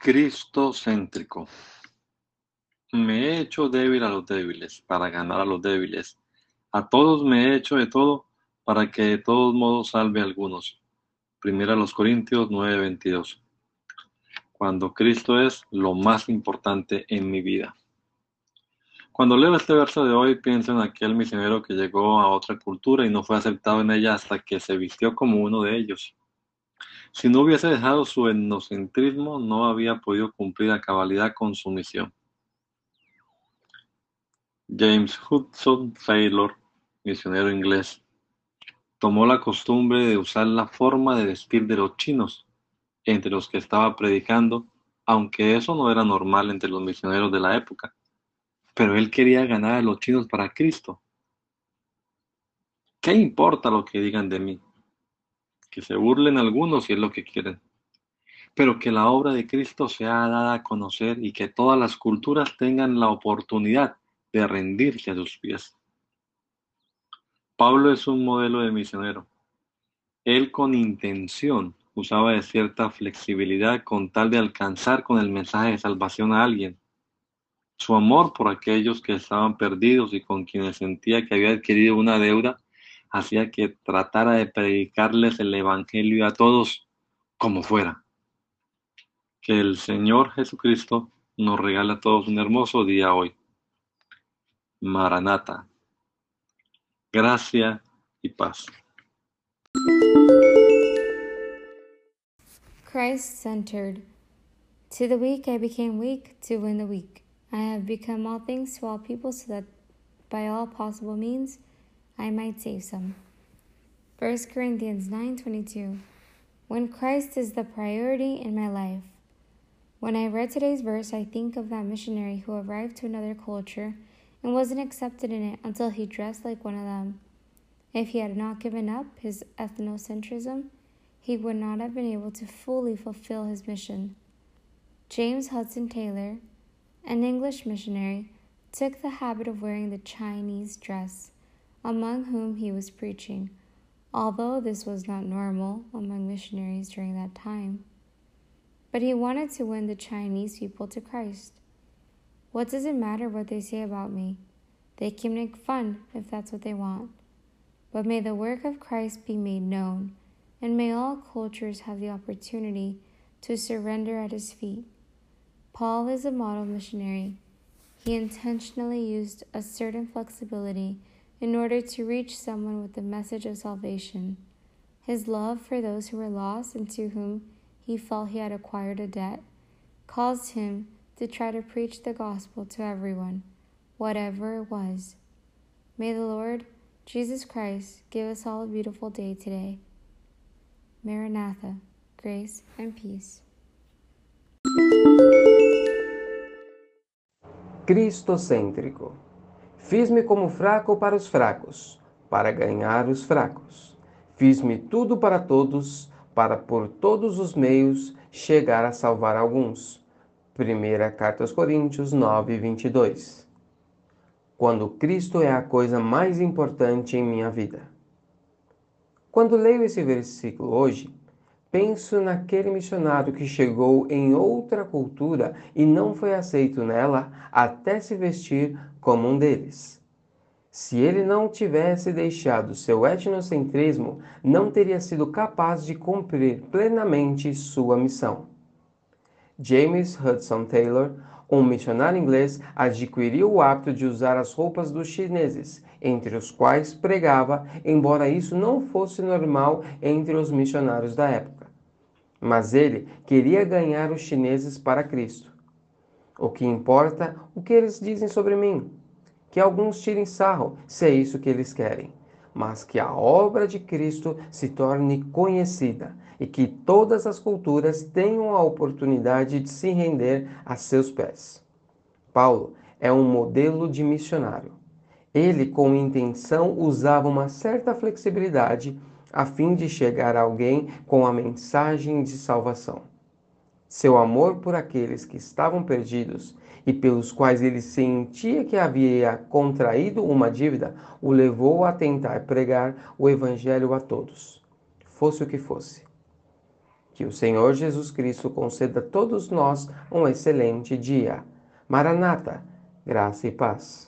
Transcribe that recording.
Cristo céntrico. Me he hecho débil a los débiles para ganar a los débiles. A todos me he hecho de todo para que de todos modos salve a algunos. Primera los Corintios 9:22. Cuando Cristo es lo más importante en mi vida. Cuando leo este verso de hoy pienso en aquel misionero que llegó a otra cultura y no fue aceptado en ella hasta que se vistió como uno de ellos. Si no hubiese dejado su etnocentrismo, no había podido cumplir a cabalidad con su misión. James Hudson Taylor, misionero inglés, tomó la costumbre de usar la forma de vestir de los chinos entre los que estaba predicando, aunque eso no era normal entre los misioneros de la época. Pero él quería ganar a los chinos para Cristo. ¿Qué importa lo que digan de mí? Que se burlen algunos si es lo que quieren. Pero que la obra de Cristo sea dada a conocer y que todas las culturas tengan la oportunidad de rendirse a sus pies. Pablo es un modelo de misionero. Él con intención usaba de cierta flexibilidad con tal de alcanzar con el mensaje de salvación a alguien. Su amor por aquellos que estaban perdidos y con quienes sentía que había adquirido una deuda hacía que tratara de predicarles el Evangelio a todos como fuera. Que el Señor Jesucristo nos regala a todos un hermoso día hoy. Maranata. Gracia y paz. Christ centered. To the weak I became weak to win the weak. I have become all things to all people so that by all possible means I might save some. 1 Corinthians 9:22. When Christ is the priority in my life. When I read today's verse, I think of that missionary who arrived to another culture and wasn't accepted in it until he dressed like one of them. If he had not given up his ethnocentrism, he would not have been able to fully fulfill his mission. James Hudson Taylor, an English missionary, took the habit of wearing the Chinese dress, among whom he was preaching, although this was not normal among missionaries during that time. But he wanted to win the Chinese people to Christ. What does it matter what they say about me? They can make fun if that's what they want. But may the work of Christ be made known, and may all cultures have the opportunity to surrender at his feet. Paul is a model missionary. He intentionally used a certain flexibility in order to reach someone with the message of salvation. His love for those who were lost and to whom he felt he had acquired a debt caused him to try to preach the gospel to everyone, whatever it was. May the Lord Jesus Christ give us all a beautiful day today. Maranatha, grace and peace. Cristocêntrico. Fiz-me como fraco para os fracos, para ganhar os fracos. Fiz-me tudo para todos, para por todos os meios chegar a salvar alguns. Primeira Carta aos Coríntios 9, 22. Quando Cristo é a coisa mais importante em minha vida. Quando leio esse versículo hoje, penso naquele missionário que chegou em outra cultura e não foi aceito nela até se vestir como um deles. Se ele não tivesse deixado seu etnocentrismo, não teria sido capaz de cumprir plenamente sua missão. James Hudson Taylor, um missionário inglês, adquiriu o hábito de usar as roupas dos chineses, entre os quais pregava, embora isso não fosse normal entre os missionários da época. Mas ele queria ganhar os chineses para Cristo. O que importa o que eles dizem sobre mim? Que alguns tirem sarro, se é isso que eles querem. mas que a obra de Cristo se torne conhecida e que todas as culturas tenham a oportunidade de se render a seus pés. Paulo é um modelo de missionário. Ele, com intenção, usava uma certa flexibilidade a fim de chegar a alguém com a mensagem de salvação. Seu amor por aqueles que estavam perdidos e pelos quais ele sentia que havia contraído uma dívida o levou a tentar pregar o Evangelho a todos, fosse o que fosse. Que o Senhor Jesus Cristo conceda a todos nós um excelente dia. Maranata, graça e paz.